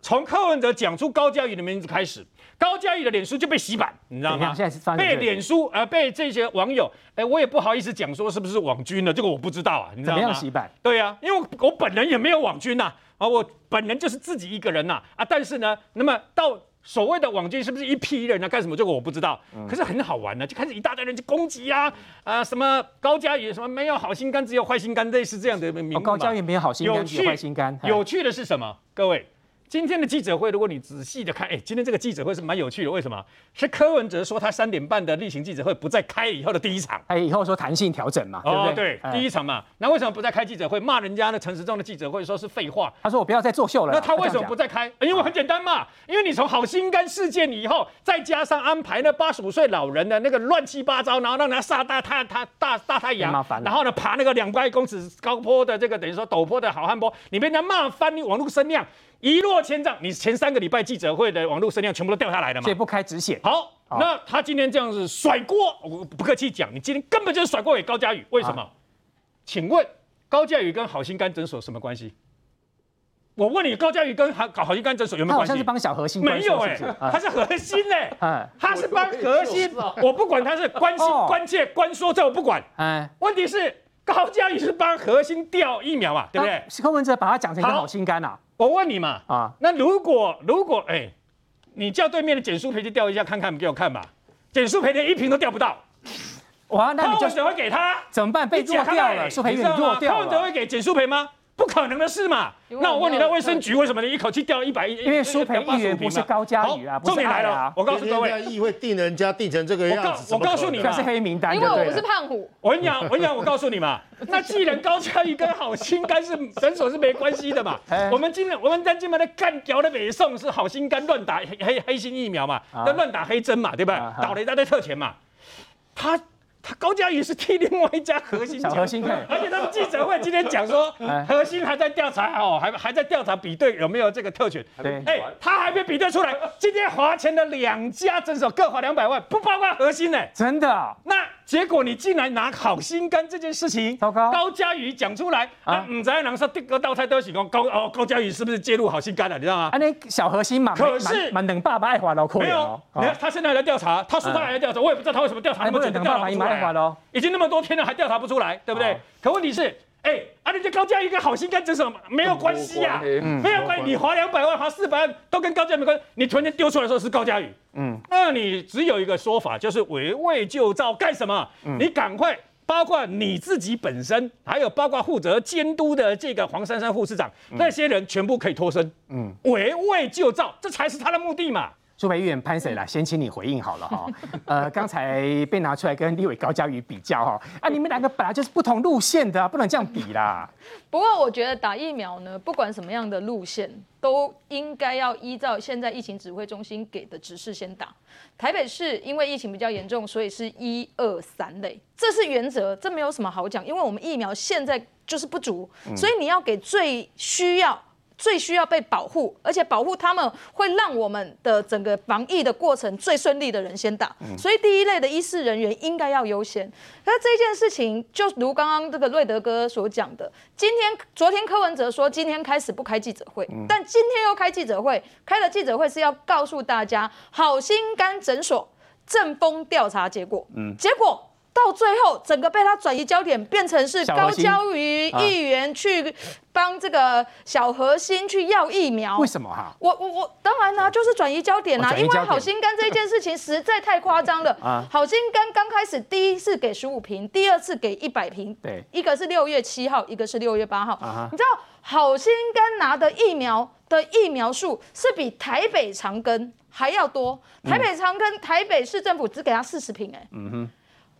从柯文哲讲出高嘉宇的名字开始，高嘉瑜的脸书就被洗版，你知道吗？现在被脸书呃被这些网友，哎，我也不好意思讲说是不是网军了，这个我不知道啊，你知道吗？怎么样洗版？对呀、啊，因为我本人也没有网军呐，啊，我本人就是自己一个人呐，啊，但是呢，那么到所谓的网军是不是一批人啊？干什么？这个我不知道，嗯、可是很好玩呢，就开始一大堆人去攻击啊，啊，什么高嘉宇什么没有好心肝，只有坏心肝，类似这样的名、哦。高嘉宇没有好心肝，只有坏心肝。有趣的是什么？各位。今天的记者会，如果你仔细的看，哎，今天这个记者会是蛮有趣的。为什么？是柯文哲说他三点半的例行记者会不再开以后的第一场。哎，以后说弹性调整嘛，对不对？对，第一场嘛。那为什么不再开记者会？骂人家的陈时中的记者会说是废话。他说我不要再作秀了。那他为什么不再开？因为很简单嘛，因为你从好心肝事件以后，再加上安排那八十五岁老人的那个乱七八糟，然后让人家晒大太他大大太阳，然后呢爬那个两百公尺高坡的这个等于说陡坡的好汉坡，你被人家骂翻，你网络声量。一落千丈，你前三个礼拜记者会的网络声量全部都掉下来了嘛？所以不开止血。好，好，那他今天这样子甩锅，我不客气讲，你今天根本就是甩锅给高嘉宇。为什么？啊、请问高嘉宇跟好心肝诊所什么关系？我问你，高嘉宇跟好好心肝诊所有没有关系？好像是帮小核心。没有哎、欸，他是核心哎、欸，他是帮核心。我不管他是关心、关切、关说，这我不管。哎，问题是高嘉宇是帮核心吊疫苗嘛？对不对？柯文哲把他讲成一个好心肝啊。我问你嘛，啊，那如果如果哎、欸，你叫对面的简书培去吊一下看看，给我看吧。简书培连一瓶都吊不到，哇，那你就只会给他怎么办？被弱掉了，书培你弱掉了。柯文哲会给简书培吗？不可能的事嘛！那我问你，那卫生局为什么你一口气掉了一百亿？因为舒培议员不是高嘉瑜啊，重点来了，我告诉各位，议会定人家定成这个样子，我告诉你，他是黑名单，因为我不是胖虎。我跟你讲，我跟你讲，我告诉你嘛，那既然高嘉瑜跟好心肝是诊所是没关系的嘛，我们今天我们在今天的干掉的北宋是好心肝乱打黑黑黑心疫苗嘛，那乱打黑针嘛，对吧？倒了一大堆特权嘛，他。他高嘉瑜是替另外一家核心讲，核心而且他们记者会今天讲说，核心还在调查哦，还还在调查比对有没有这个特权。对，哎，他还没比对出来。今天花钱的两家诊所各花两百万，不包括核心呢？真的？啊那结果你竟然拿好心肝这件事情，糟糕，高嘉瑜讲出来啊，唔知道人说第个道菜都是讲高哦，高嘉瑜是不是介入好心肝了？你知道吗？啊，那小核心嘛，可是满等爸爸爱花老扣。没有，你看他现在还在调查，他说他还在调查，我也不知道他为什么调查那么久，调查不出来。已经那么多天了，还调查不出来，对不对？可问题是，哎，啊，你这高嘉瑜跟好心肝这什么没有关系呀，没有关系。你花两百万，花四百万，都跟高嘉瑜没关系。你突然间丢出来说是高嘉瑜，嗯，那你只有一个说法，就是围魏救赵干什么？你赶快，包括你自己本身，还有包括负责监督的这个黄珊珊副市长，那些人全部可以脱身，嗯，围魏救赵，这才是他的目的嘛。舒培议员潘谁啦？先请你回应好了哈。呃，刚才被拿出来跟立委高嘉瑜比较哈，啊，你们两个本来就是不同路线的，不能这样比啦。不过我觉得打疫苗呢，不管什么样的路线，都应该要依照现在疫情指挥中心给的指示先打。台北市因为疫情比较严重，所以是一二三类，这是原则，这没有什么好讲。因为我们疫苗现在就是不足，所以你要给最需要。最需要被保护，而且保护他们会让我们的整个防疫的过程最顺利的人先打，嗯、所以第一类的医事人员应该要优先。可是这件事情，就如刚刚这个瑞德哥所讲的，今天、昨天柯文哲说今天开始不开记者会，嗯、但今天又开记者会，开了记者会是要告诉大家好心肝诊所正风调查结果，嗯、结果。到最后，整个被他转移焦点，变成是高交瑜议员去帮这个小核心去要疫苗。为什么哈？我我我，当然啦、啊，就是转移焦点啦、啊，因为好心肝这件事情实在太夸张了。啊好心肝刚开始第一次给十五瓶，第二次给一百瓶，对，一个是六月七号，一个是六月八号。你知道好心肝拿的疫苗的疫苗数是比台北长庚还要多。台北长庚台北市政府只给他四十瓶，哎，嗯哼，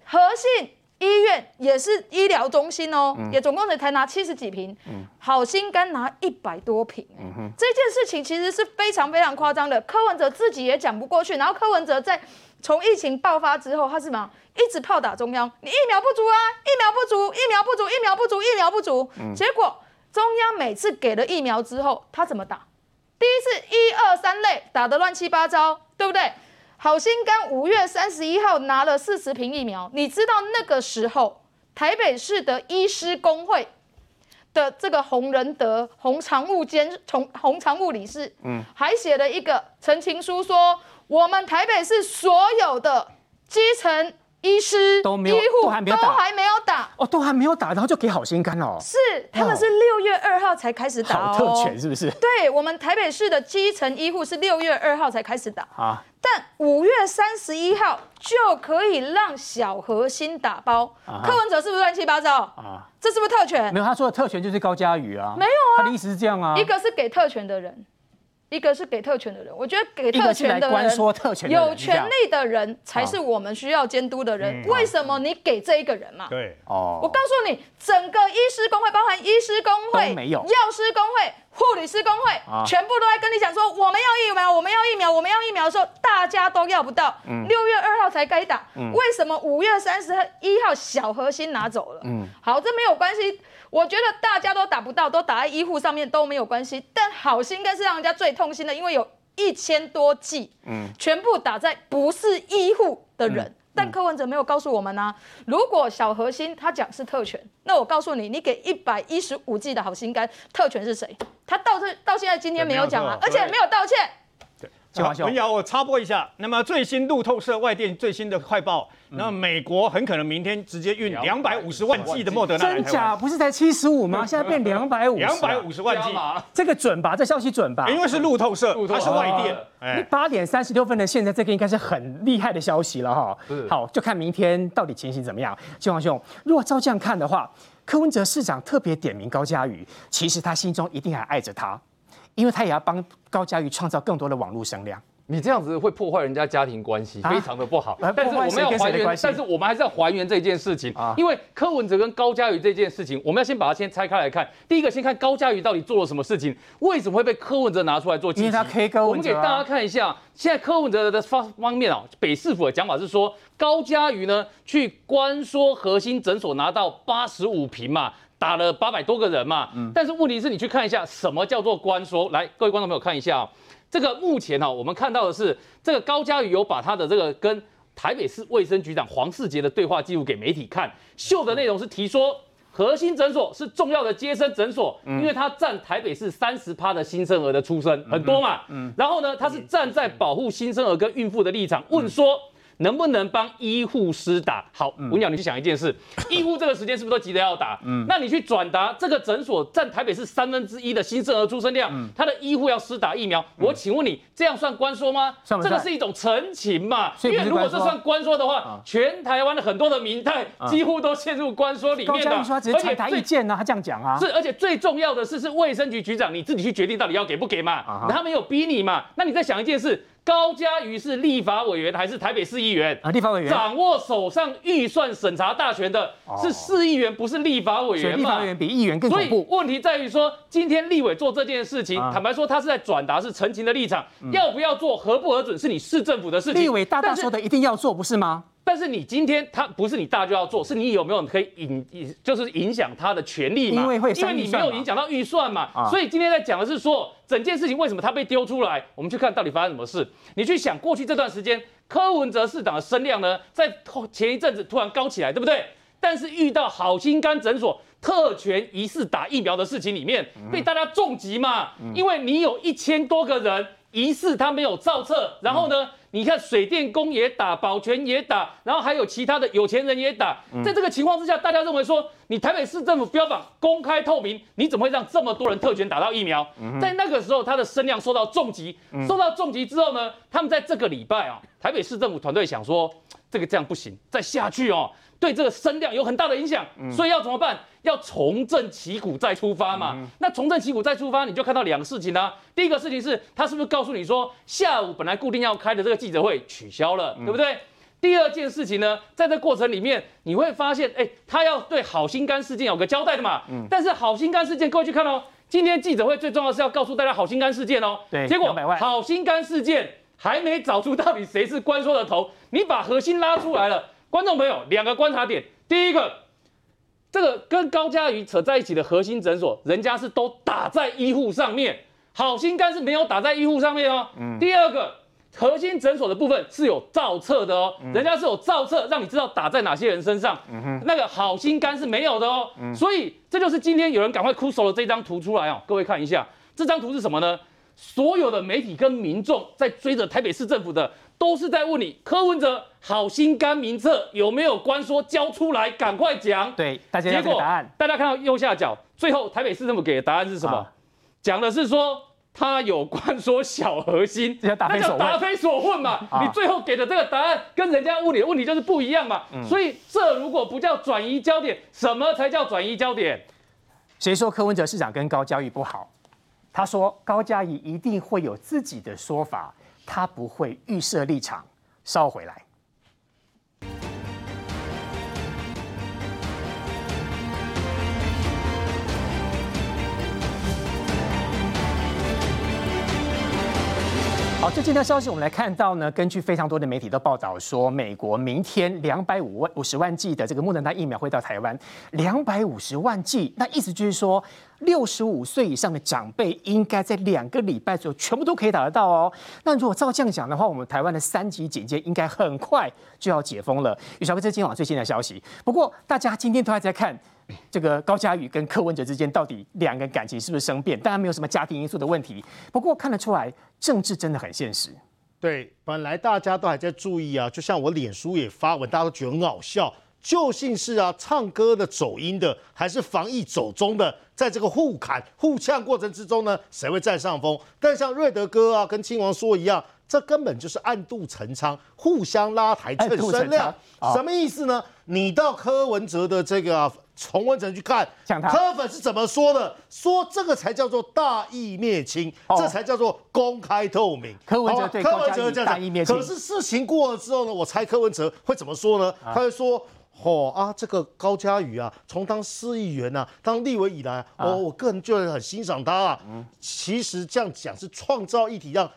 和信医院也是医疗中心哦，嗯、也总共才拿七十几瓶，嗯、好心肝拿一百多瓶，嗯哼，这件事情其实是非常非常夸张的。柯文哲自己也讲不过去，然后柯文哲在从疫情爆发之后，他是什么？一直炮打中央，你疫苗不足啊，疫苗不足，疫苗不足，疫苗不足，疫苗不足，嗯、结果。中央每次给了疫苗之后，他怎么打？第一次一二三类打得乱七八糟，对不对？好心肝五月三十一号拿了四十瓶疫苗，你知道那个时候台北市的医师工会的这个洪仁德洪常务兼洪洪常务理事，嗯，还写了一个陈情书说，说我们台北市所有的基层。医师都没有，医护都还没有打哦，都还没有打，然后就给好心肝哦。是，他们是六月二号才开始打哦。好特权是不是？对，我们台北市的基层医护是六月二号才开始打啊，但五月三十一号就可以让小核心打包。柯文哲是不是乱七八糟啊？这是不是特权？没有，他说的特权就是高嘉瑜啊。没有啊，他的意思是这样啊。一个是给特权的人。一个是给特权的人，我觉得给特权的人，有权利的人才是我们需要监督的人。为什么你给这一个人嘛？对，哦，我告诉你，整个医师工会，包含医师工会、没有药师工会、护理师工会，全部都在跟你讲说，我们要疫苗，我们要疫苗，我们要疫苗的时候，大家都要不到。六月二号才该打，为什么五月三十一号小核心拿走了？嗯，好，这没有关系。我觉得大家都打不到，都打在医护上面都没有关系。但好心更是让人家最痛心的，因为有一千多剂，嗯，全部打在不是医护的人。嗯、但柯文哲没有告诉我们呢、啊，如果小核心他讲是特权，那我告诉你，你给一百一十五 G 的好心肝，特权是谁？他到这到现在今天没有讲啊，而且没有道歉。文尧，我插播一下。那么最新路透社外电最新的快报，那美国很可能明天直接运两百五十万剂的莫德纳。真假？不是才七十五吗？现在变两百五。两百五十万剂，这个准吧？这消息准吧？因为是路透社，它是外电。你八点三十六分的现在，这个应该是很厉害的消息了哈。好，就看明天到底情形怎么样。金黄兄，如果照这样看的话，柯文哲市长特别点名高嘉瑜，其实他心中一定还爱着他。因为他也要帮高嘉瑜创造更多的网络声量，你这样子会破坏人家家庭关系，非常的不好。但是我们要还原，但是我们还是要还原这件事情啊。因为柯文哲跟高嘉瑜这件事情，我们要先把它先拆开来看。第一个，先看高嘉瑜到底做了什么事情，为什么会被柯文哲拿出来做？因为他 K 高。我们给大家看一下，现在柯文哲的方方面啊，北市府的讲法是说，高嘉瑜呢去关说核心诊所拿到八十五平嘛。打了八百多个人嘛，嗯，但是问题是你去看一下什么叫做官说，来，各位观众朋友看一下，这个目前哈，我们看到的是这个高嘉瑜有把他的这个跟台北市卫生局长黄世杰的对话记录给媒体看，秀的内容是提说核心诊所是重要的接生诊所，因为它占台北市三十趴的新生儿的出生很多嘛，嗯，然后呢，他是站在保护新生儿跟孕妇的立场问说。能不能帮医护师打？好，文鸟，你去想一件事，医护这个时间是不是都急着要打？嗯，那你去转达这个诊所占台北市三分之一的新生儿出生量，他的医护要施打疫苗，我请问你，这样算官说吗？这个是一种陈情嘛？因为如果这算官说的话，全台湾的很多的民代几乎都陷入官说里面的。而且他意见呢，他这样讲啊，是，而且最重要的是，是卫生局局长你自己去决定到底要给不给嘛？他没有逼你嘛？那你再想一件事。高嘉瑜是立法委员还是台北市议员啊？立法委员掌握手上预算审查大权的是市议员，不是立法委员嘛？立法委员比议员更恐怖。所以问题在于说，今天立委做这件事情，坦白说，他是在转达是陈情的立场，要不要做，核不核准，是你市政府的事情。立委大大说的一定要做，不是吗？但是你今天他不是你大就要做，是你有没有可以影影，就是影响他的权利嘛？因为会因为你没有影响到预算嘛，啊、所以今天在讲的是说，整件事情为什么他被丢出来？我们去看到底发生什么事。你去想过去这段时间，柯文哲市长的声量呢，在前一阵子突然高起来，对不对？但是遇到好心肝诊所特权疑似打疫苗的事情里面，被大家重击嘛，因为你有一千多个人疑似他没有造册，然后呢？你看水电工也打，保全也打，然后还有其他的有钱人也打。在这个情况之下，大家认为说，你台北市政府标榜公开透明，你怎么会让这么多人特权打到疫苗？嗯、在那个时候，他的声量受到重击，嗯、受到重击之后呢，他们在这个礼拜啊，台北市政府团队想说，这个这样不行，再下去哦，对这个声量有很大的影响，嗯、所以要怎么办？要重振旗鼓再出发嘛。嗯、那重振旗鼓再出发，你就看到两个事情啊。第一个事情是，他是不是告诉你说，下午本来固定要开的这个记者会取消了，嗯、对不对？第二件事情呢，在这过程里面，你会发现，哎，他要对好心肝事件有个交代的嘛。嗯。但是好心肝事件，各位去看哦，今天记者会最重要的是要告诉大家好心肝事件哦。对。结果好心肝事件还没找出到底谁是关说的头，你把核心拉出来了。观众朋友，两个观察点，第一个，这个跟高嘉瑜扯在一起的核心诊所，人家是都打在医护上面，好心肝是没有打在医护上面哦。嗯。第二个。核心诊所的部分是有造册的哦，人家是有造册，让你知道打在哪些人身上。那个好心肝是没有的哦，所以这就是今天有人赶快哭手了这张图出来哦，各位看一下，这张图是什么呢？所有的媒体跟民众在追着台北市政府的，都是在问你柯文哲好心肝名册有没有关说交出来，赶快讲。对，大家结果答案，大家看到右下角，最后台北市政府给的答案是什么？讲的是说。他有关说小核心，那叫答非所问嘛？你最后给的这个答案跟人家问你的问题就是不一样嘛？所以这如果不叫转移焦点，什么才叫转移焦点？谁说柯文哲市长跟高嘉瑜不好？他说高嘉瑜一定会有自己的说法，他不会预设立场。稍回来。好，最近的消息我们来看到呢，根据非常多的媒体都报道说，美国明天两百五万五十万剂的这个莫德纳疫苗会到台湾，两百五十万剂，那意思就是说，六十五岁以上的长辈应该在两个礼拜左右全部都可以打得到哦。那如果照这样讲的话，我们台湾的三级警戒应该很快就要解封了。于小哥，这是今晚最新的消息。不过大家今天都还在看。这个高嘉宇跟柯文哲之间到底两个人感情是不是生变？当然没有什么家庭因素的问题。不过看得出来，政治真的很现实。对，本来大家都还在注意啊，就像我脸书也发文，大家都觉得很好笑。究竟是啊，唱歌的走音的，还是防疫走中的？在这个互砍互呛过程之中呢，谁会占上风？但像瑞德哥啊，跟亲王说一样。这根本就是暗度陈仓，互相拉抬蹭声量，什么意思呢？你到柯文哲的这个重温层去看，柯粉是怎么说的？说这个才叫做大义灭亲，这才叫做公开透明。柯文哲对柯文哲这样大义灭亲。可是事情过了之后呢，我猜柯文哲会怎么说呢？他会说：哦啊，这个高嘉瑜啊，从当市议员啊，当立委以来，哦，我个人就很欣赏他啊。其实这样讲是创造议题让。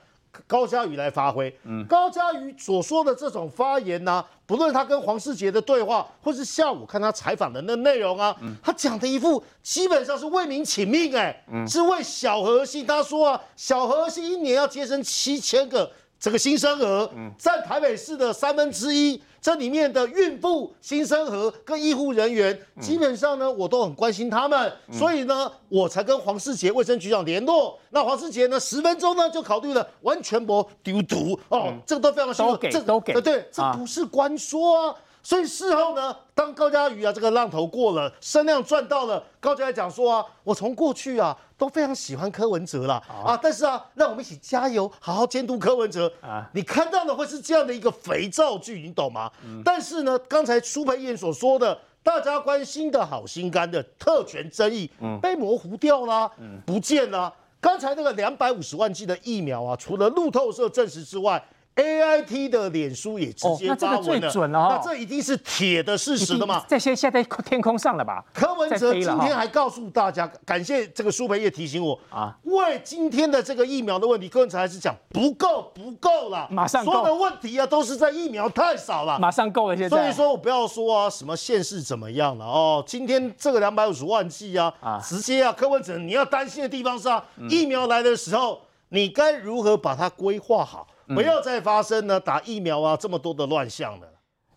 高嘉瑜来发挥，嗯，高嘉瑜所说的这种发言呢、啊，不论他跟黄世杰的对话，或是下午看他采访的那内容啊，嗯、他讲的一副基本上是为民请命、欸，哎、嗯，是为小核心。他说啊，小核心一年要接生七千个。这个新生儿占台北市的三分之一，这里面的孕妇、新生儿跟医护人员，基本上呢，我都很关心他们，所以呢，我才跟黄世杰卫生局长联络。那黄世杰呢，十分钟呢就考虑了，完全不丢毒。哦，这个都非常清楚，这都给，对，这不是官说啊。所以事后呢，当高嘉瑜啊这个浪头过了，声量赚到了，高嘉瑜讲说啊，我从过去啊都非常喜欢柯文哲啦，啊，啊，但是啊，让我们一起加油，好好监督柯文哲啊。你看到的会是这样的一个肥皂剧，你懂吗？嗯、但是呢，刚才苏培燕所说的，大家关心的好心肝的特权争议，嗯，被模糊掉了，嗯，不见了。刚才那个两百五十万剂的疫苗啊，除了路透社证实之外，A I T 的脸书也直接发文了，那这一定是铁的事实了嘛？这些现在天空上了吧？柯文哲今天还告诉大家，感谢这个苏培业提醒我啊，为今天的这个疫苗的问题，柯文哲还是讲不够，不够了，马上够。所有的问题啊，都是在疫苗太少了，马上够了。现在，所以说我不要说啊，什么县市怎么样了哦，今天这个两百五十万剂啊，啊，直接啊，柯文哲你要担心的地方是啊，疫苗来的时候，你该如何把它规划好？不要再发生呢，打疫苗啊这么多的乱象了。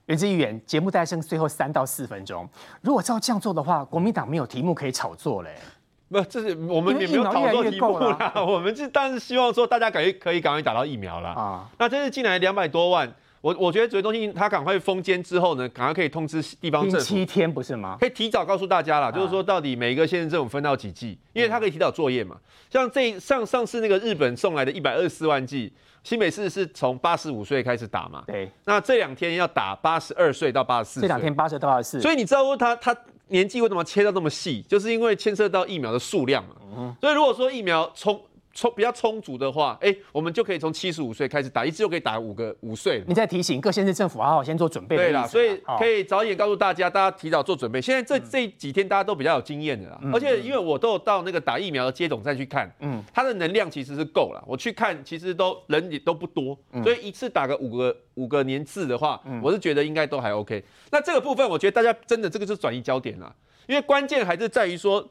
元之议员，节目再剩最后三到四分钟，如果照这样做的话，国民党没有题目可以炒作嘞。不，这是我们也没有炒作题目啦。我们就当然是希望说大家可以可以赶快打到疫苗啦啊。那这是进来两百多万。我我觉得指挥中心他赶快封监之后呢，赶快可以通知地方政府七天不是吗？可以提早告诉大家啦，啊就是说到底每一个县市政府分到几剂，因为他可以提早作业嘛。像这上上次那个日本送来的一百二十四万剂，新北市是从八十五岁开始打嘛，对。那这两天要打八十二岁到八十四岁，这两天八十到八十四，所以你知道说他他年纪为什么切到这么细，就是因为牵涉到疫苗的数量嘛。嗯、所以如果说疫苗充充比较充足的话，哎、欸，我们就可以从七十五岁开始打，一次就可以打五个五岁。你再提醒各县市政府好好先做准备。对啦，所以可以早一点告诉大家，大家提早做准备。现在这、嗯、这几天大家都比较有经验的啦，嗯、而且因为我都有到那个打疫苗的接种站去看，嗯，它的能量其实是够了。我去看，其实都人也都不多，嗯、所以一次打个五个五个年次的话，嗯、我是觉得应该都还 OK。那这个部分，我觉得大家真的这个是转移焦点啦，因为关键还是在于说。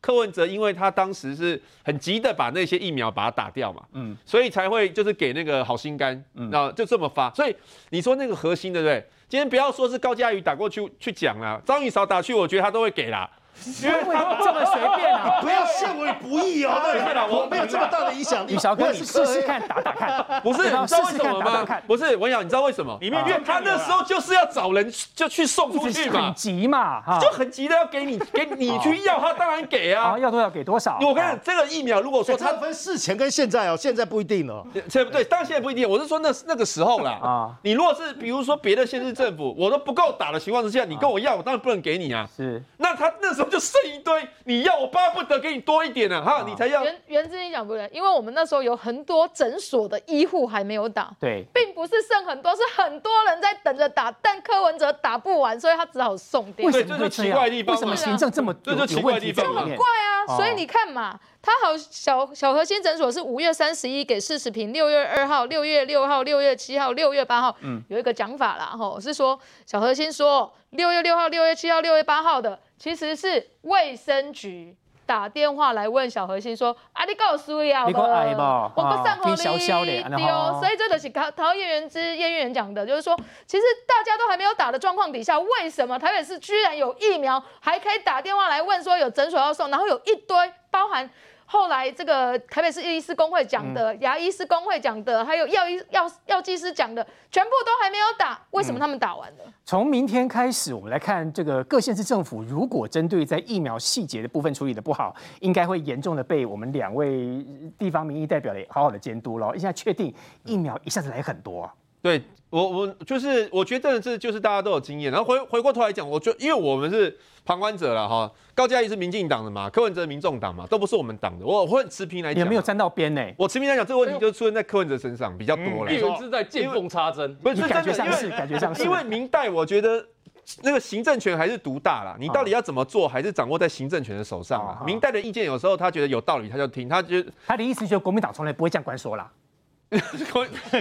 柯文哲因为他当时是很急的把那些疫苗把它打掉嘛，嗯，所以才会就是给那个好心肝，嗯，然后就这么发。所以你说那个核心对不对？今天不要说是高嘉瑜打过去去讲啦，张宇韶打去，我觉得他都会给啦。因为他这么随便啊，不要陷为不义哦。对了，我没有这么大的影响力。宇韶哥，你试试看 打打看。不是，你知道为什么吗？不是，文雅，你知道为什么？里面因为他那时候就是要找人就去送出去嘛，很急嘛，就很急的要给你，给你去要，他当然给啊。要多少给多少。我跟你讲，这个疫苗如果说他分事前跟现在哦，现在不一定了。对不对？当然现在不一定。我是说那那个时候啦。啊，你如果是比如说别的县市政府，我都不够打的情况之下，你跟我要，我当然不能给你啊。是。那他那时候就剩一堆。你要我巴不得给你多一点呢、啊，哈，你才要。原原之你讲不对，因为我们那时候有很多诊所的医护还没有打，对，并不是剩很多，是很多人在等着打，但柯文哲打不完，所以他只好送掉。为什么会奇怪的地方？为什么行政这么这就奇怪的地方？就很怪啊！所以你看嘛，他好小小核心诊所是五月三十一给四十平，六月二号、六月六号、六月七号、六月八号，嗯，有一个讲法啦，吼，是说小核心说六月六号、六月七号、六月八号的。其实是卫生局打电话来问小核心说：“啊，你告诉我呀，我不上合理丢。”所以这个是陶陶叶元之叶议员讲的，就是说，其实大家都还没有打的状况底下，为什么台北市居然有疫苗，还可以打电话来问说有诊所要送，然后有一堆包含。后来这个台北市医师工会讲的，嗯、牙医师工会讲的，还有药医药药剂师讲的，全部都还没有打，为什么他们打完了？从明天开始，我们来看这个各县市政府，如果针对在疫苗细节的部分处理的不好，应该会严重的被我们两位地方民意代表的好好的监督了。现在确定疫苗一下子来很多，啊。对我，我就是我觉得这就是大家都有经验。然后回回过头来讲，我觉得因为我们是旁观者了哈。高嘉瑜是民进党的嘛，柯文哲民众党嘛，都不是我们党的。我会持平来讲，也没有站到边呢。我持平来讲，这个问题就出现在柯文哲身上比较多了。议员是在见缝插针，不是感觉像是感觉像是。因为明代，我觉得那个行政权还是独大啦。你到底要怎么做，还是掌握在行政权的手上啊。明代的意见有时候他觉得有道理，他就听。他觉得他的意思就是国民党从来不会这样管说啦。你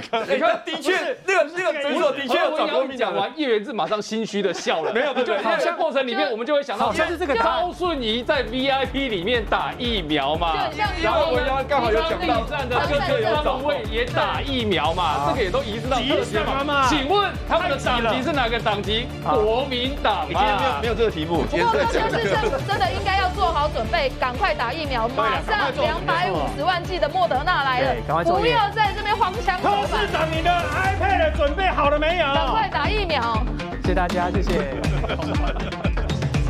看，的确，那个那个诊所的确我找国民。讲完，叶元志马上心虚的笑了。没有，就，好像过程里面我们就会想到，就是这个高顺仪在 VIP 里面打疫苗嘛，然后我们刚好有讲到站的各个有党位也打疫苗嘛，这个也都移植到特选嘛。请问他们的党籍是哪个党籍？国民党。今天没有没有这个题目。不过各县市政府真的应该要做好准备，赶快打疫苗，马上两百五十万剂的莫德纳来了，不要再。这边黄腔，柯市长，你的 iPad 准备好了没有？赶快打疫苗！谢谢大家，谢谢。